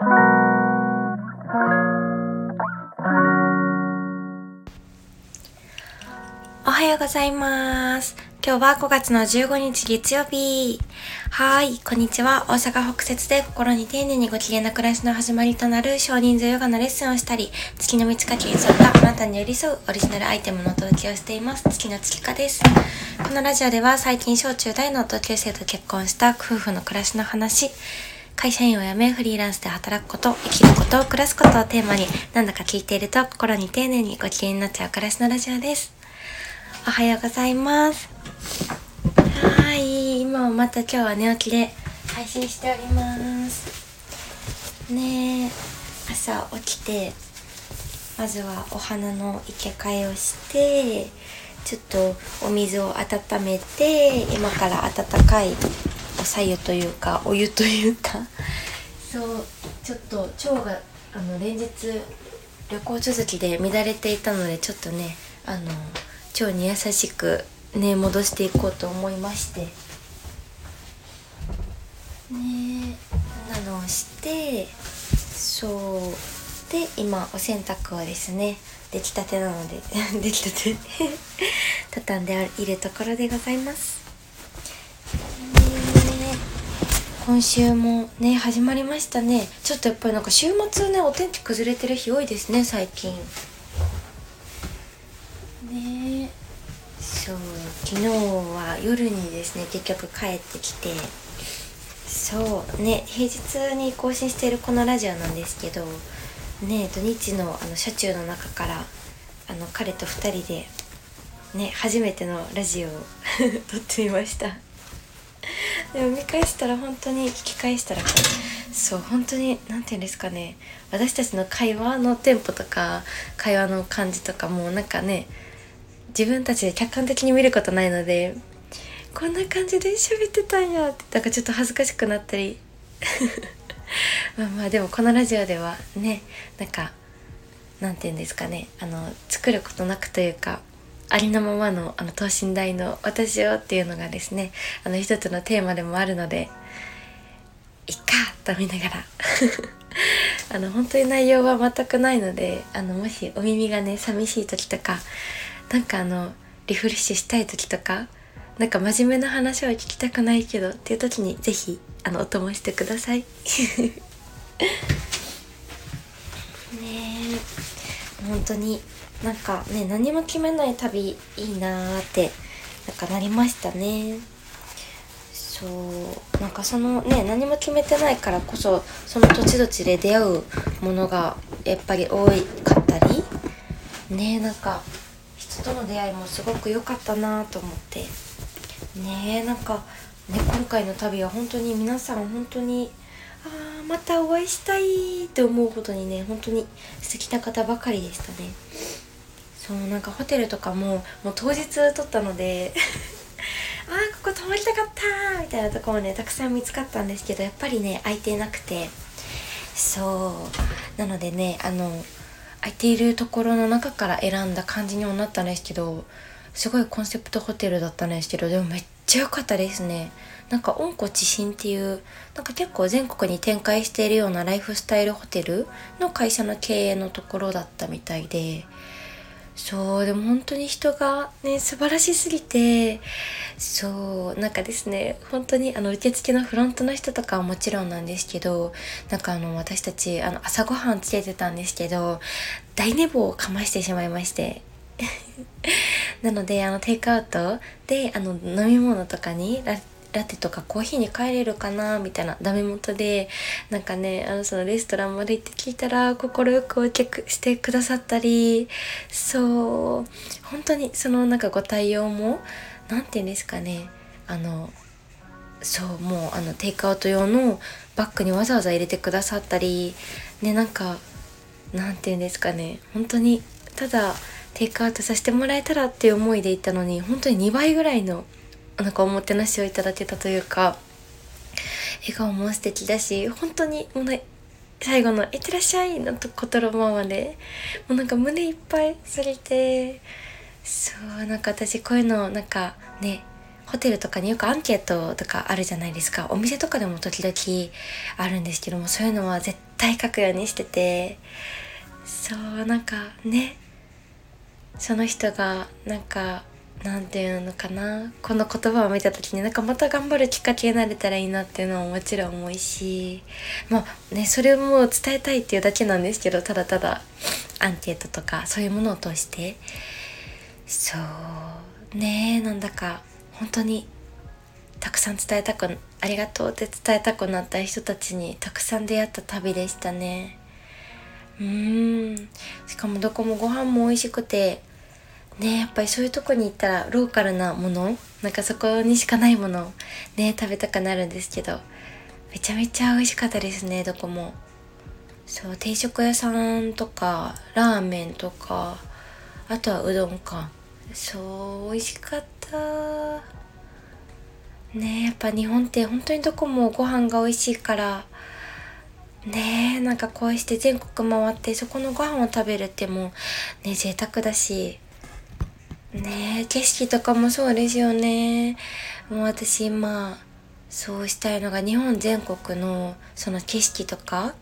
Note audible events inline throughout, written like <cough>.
おはようございます。今日は5月の15日月曜日。はーい、こんにちは。大阪北節で心に丁寧にご機嫌な暮らしの始まりとなる少人数ヨガのレッスンをしたり、月の満ち欠けに沿ったあなたに寄り添うオリジナルアイテムのお届けをしています。月の月花です。このラジオでは最近小中大の同級生と結婚した夫婦の暮らしの話、会社員を辞めフリーランスで働くこと、生きること、暮らすことをテーマになんだか聞いていると心に丁寧にご機嫌になっちゃう暮らしのラジオです。おはようございます。はい、今もまた今日は寝起きで配信しております。ねえ、朝起きて、まずはお花の生け替えをして、ちょっとお水を温めて、今から温かいおさゆというか、お湯というか、そう、ちょっと腸があの連日旅行続きで乱れていたので、ちょっとね、あの、腸に優しくね戻していこうと思いまして。ねなのをしてそうで今お洗濯をですね出来たてなので <laughs> 出来たて <laughs> 畳んでいるところでございますね今週もね始まりましたね。ちょっとやっぱりなんか週末ねお天気崩れてる日多いですね最近。ねそう昨日は夜にですね結局帰ってきて。そうね平日に更新しているこのラジオなんですけど。ね土日のあの車中の中からあの彼と2人でね初めてのラジオを <laughs> 撮ってみました。でも見返したら本当に聞き返したらそう本当に何て言うんですかね。私たちの会話のテンポとか会話の感じとかもなんかね自分たちで客観的に見ることないのでこんな感じで喋ってたんやってなんかちょっと恥ずかしくなったり。<laughs> まあまあでもこのラジオではねなんかなんて言うんですかねあの作ることなくというかありのままのあの等身大の私をっていうのがですねあの一つのテーマでもあるのでいっかと見ながら。<laughs> あの本当に内容は全くないのであのもしお耳がね寂しい時とかなんかあのリフレッシュしたい時とかなんか真面目な話は聞きたくないけどっていう時にぜひあのお供してください <laughs> ねえ本当になんかね何も決めない旅いいなーってなんかなりましたね。そうなんかそのね何も決めてないからこそその土地土地で出会うものがやっぱり多かったりねなんか人との出会いもすごく良かったなと思って。ねなんかね今回の旅は本当に皆さん本当にまたお会いしたいって思うほどにね本当に素敵な方ばかりでしたね。そうなんかホテルとかももう当日取ったので <laughs> あーここ泊まりたかったみたいなとこもねたくさん見つかったんですけどやっぱりね空いてなくて。そうなのでねあの空いているところの中から選んだ感じにもなったんですけどすごいコンセプトホテルだったんですけどでもめっちゃ良かったですね。なんか温故知新っていうなんか結構全国に展開しているようなライフスタイルホテルの会社の経営のところだったみたいでそうでも本当に人がね素晴らしすぎてそうなんかですね本当にあの受付のフロントの人とかはもちろんなんですけどなんかあの私たちあの朝ごはんつけてたんですけど大寝坊をかましてしまいまして。<laughs> なのであのテイクアウトであの飲み物とかにラテとかコーヒーに帰れるかなみたいなダメ元でなんかねあのそのレストランまで行って聞いたら快くお客してくださったりそう本当にそのなんかご対応も何て言うんですかねあのそうもうあのテイクアウト用のバッグにわざわざ入れてくださったりねなんかなんて言うんですかね本当にただテイクアウトさせてもらえたらっていう思いで行ったのに本当に2倍ぐらいのなんかおもてなしをいただけたというか笑顔も素敵だし本当にもうね最後の「いってらっしゃい」のと言葉までもうなんか胸いっぱいされてそうなんか私こういうのなんかねホテルとかによくアンケートとかあるじゃないですか。お店とかでも時々あるんですけどもそういうのは絶対書くようにしててそうなんかねその人がなんかなんていうのかな。この言葉を見た時になんかまた頑張るきっかけになれたらいいなっていうのももちろん思うしまあねそれをもう伝えたいっていうだけなんですけどただただアンケートとかそういうものを通して。そうねなんだか本当にたくさん伝えたくありがとうって伝えたくなった人たちにたくさん出会った旅でしたね。うーん。しかもどこもご飯も美味しくてねやっぱりそういうとこに行ったらローカルなものなんかそこにしかないものね食べたくなるんですけどめちゃめちゃ美味しかったですねどこも。そう定食屋さんとかラーメンとかあとはうどんか。そう美味しかった。ねやっぱ日本って本当にどこもご飯が美味しいからねえなんかこうして全国回ってそこのご飯を食べるってもうね贅沢だし。ねえ景色とかもそうですよね。もう私今そうしたいのが日本全国のその景色とか。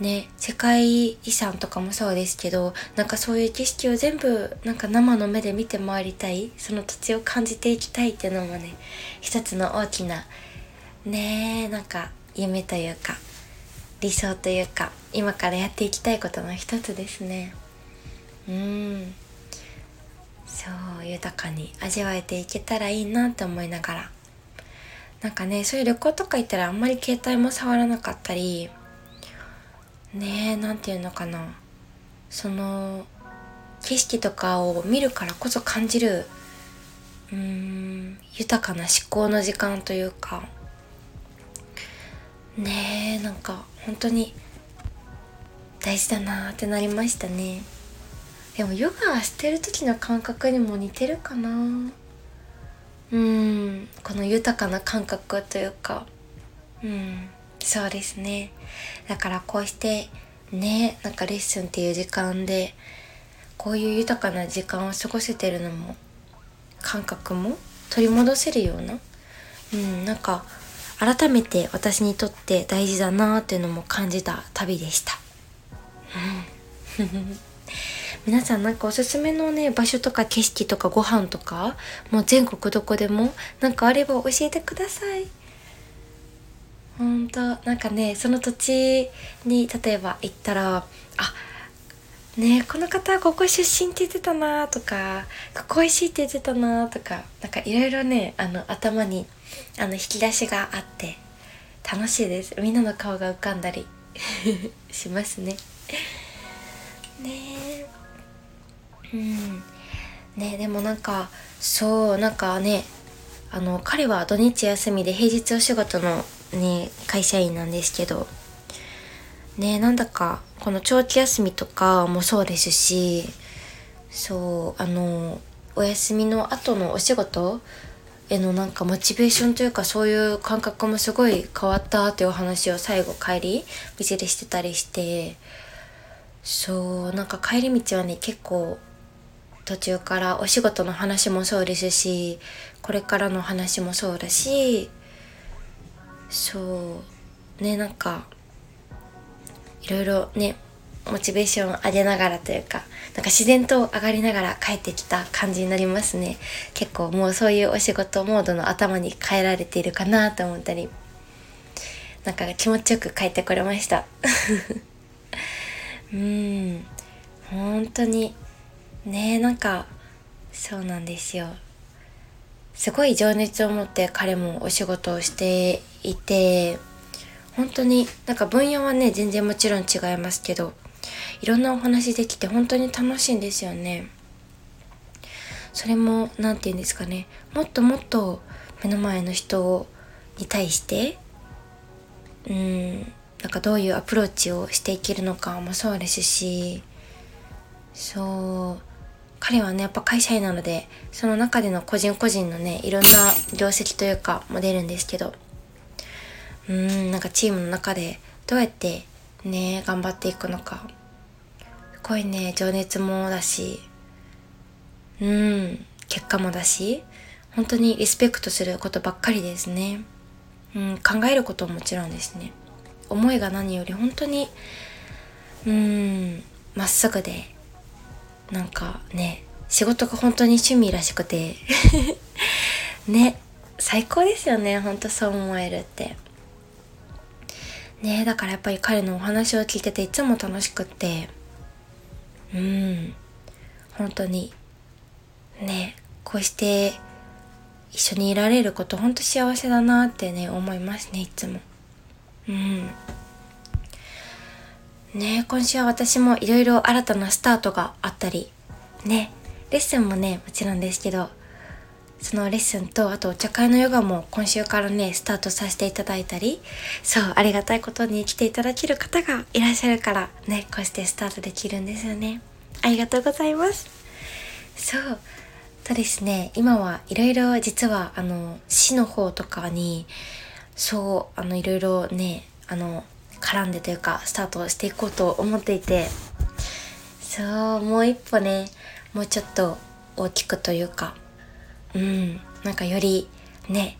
ね世界遺産とかもそうですけどなんかそういう景色を全部なんか生の目で見て回りたいその土地を感じていきたいっていうのもね一つの大きなねえなんか夢というか理想というか今からやっていきたいことの一つですね。うん。そう豊かに味わえていけたらいいなって思いながら。なんかねそういう旅行とか行ったらあんまり携帯も触らなかったりねえ何て言うのかな。その景色とかを見るからこそ感じるうーん豊かな思考の時間というか。ねえなんか本当に大事だなってなりましたね。でもヨガしてる時の感覚にも似てるかな。うん。この豊かな感覚というか。うん。そうですね。だからこうしてねなんかレッスンっていう時間でこういう豊かな時間を過ごせてるのも感覚も取り戻せるような。うん。なんか改めて私にとって大事だなっていうのも感じた旅でした。うん。<laughs> 皆さんなんかおすすめのね場所とか景色とかご飯とかもう全国どこでもなんかあれば教えてください。ほんとなんかねその土地に例えば行ったらあねこの方ここ出身って言ってたなとかここ美味しいって言ってたなとかなんかいろいろねあの頭にあの引き出しがあって楽しいです。みんなの顔が浮かんだり <laughs> しますね。ね。うん。ねでもなんかそうなんかねあの彼は土日休みで平日お仕事のね会社員なんですけどねなんだかこの長期休みとかもそうですしそうあのお休みの後のお仕事へのなんかモチベーションというかそういう感覚もすごい変わったというお話を最後帰り店でしてたりしてそうなんか帰り道はね結構途中からお仕事の話もそうですしこれからの話もそうだしそうねなんかいろいろねモチベーション上げながらというかなんか自然と上がりながら帰ってきた感じになりますね。結構もうそういうお仕事モードの頭に変えられているかなと思ったりなんか気持ちよく帰ってこれました。<laughs> うん本当にねなんかそうなんですよ。すごい情熱を持って彼もお仕事をしていて本当になんか分野はね全然もちろん違いますけどいろんなお話できて本当に楽しいんですよね。それも何て言うんですかね。もっともっと目の前の人に対してうんなんかどういうアプローチをしていけるのかもそうですしそう彼はねやっぱ会社員なのでその中での個人個人のねいろんな業績というかも出るんですけどうーんなんかチームの中でどうやってね頑張っていくのかすごいね情熱もだしうん結果もだし本当にリスペクトすることばっかりですね。うん、考えることももちろんですね。思いが何より本当に、うん、まっすぐで、なんかね、仕事が本当に趣味らしくて。<laughs> ね、最高ですよね、本当そう思えるって。ねだからやっぱり彼のお話を聞いてていつも楽しくって。うん。本当に。ねこうして一緒にいられること本当幸せだなってね思いますねいつも。うん。ね今週は私もいろいろ新たなスタートがあったりねレッスンもねもちろんですけどそのレッスンとあとお茶会のヨガも今週からねスタートさせていただいたりそうありがたいことに来ていただける方がいらっしゃるからねこうしてスタートできるんですよね。ありがとうございます。そうとですね今はいろいろ実はあの市の方とかにそうあのいろいろねあの絡んでというかスタートしていこうと思っていて。そうもう一歩ねもうちょっと大きくというかうんなんかよりね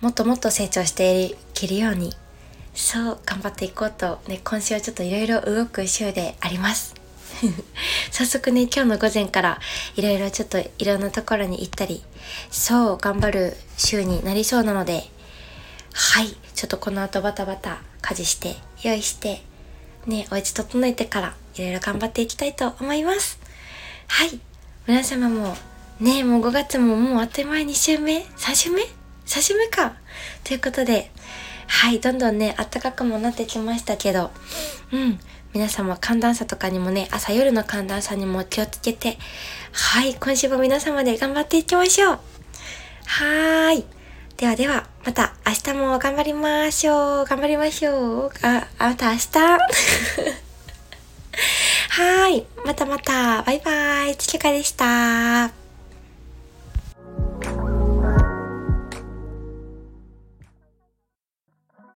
もっともっと成長していけるようにそう頑張っていこうと、ね、今週はちょっといろいろ動く週であります。<laughs> 早速ね今日の午前からいろいろちょっといろんなところに行ったりそう頑張る週になりそうなのではいちょっとこの後バタバタ家事して用意してねお家整えてからいろいろ頑張っていきたいと思いますはい皆様もね、もう5月ももうあっという間に2週目 ?3 週目 ?3 週目かということで、はい、どんどんね、暖かくもなってきましたけど、うん、皆様寒暖差とかにもね、朝夜の寒暖差にも気をつけて、はい、今週も皆様で頑張っていきましょう。はーい。ではでは、また明日も頑張りましょう。頑張りましょう。あ、また明日？<laughs> はーい。またまた。バイバイ。ちきかでした。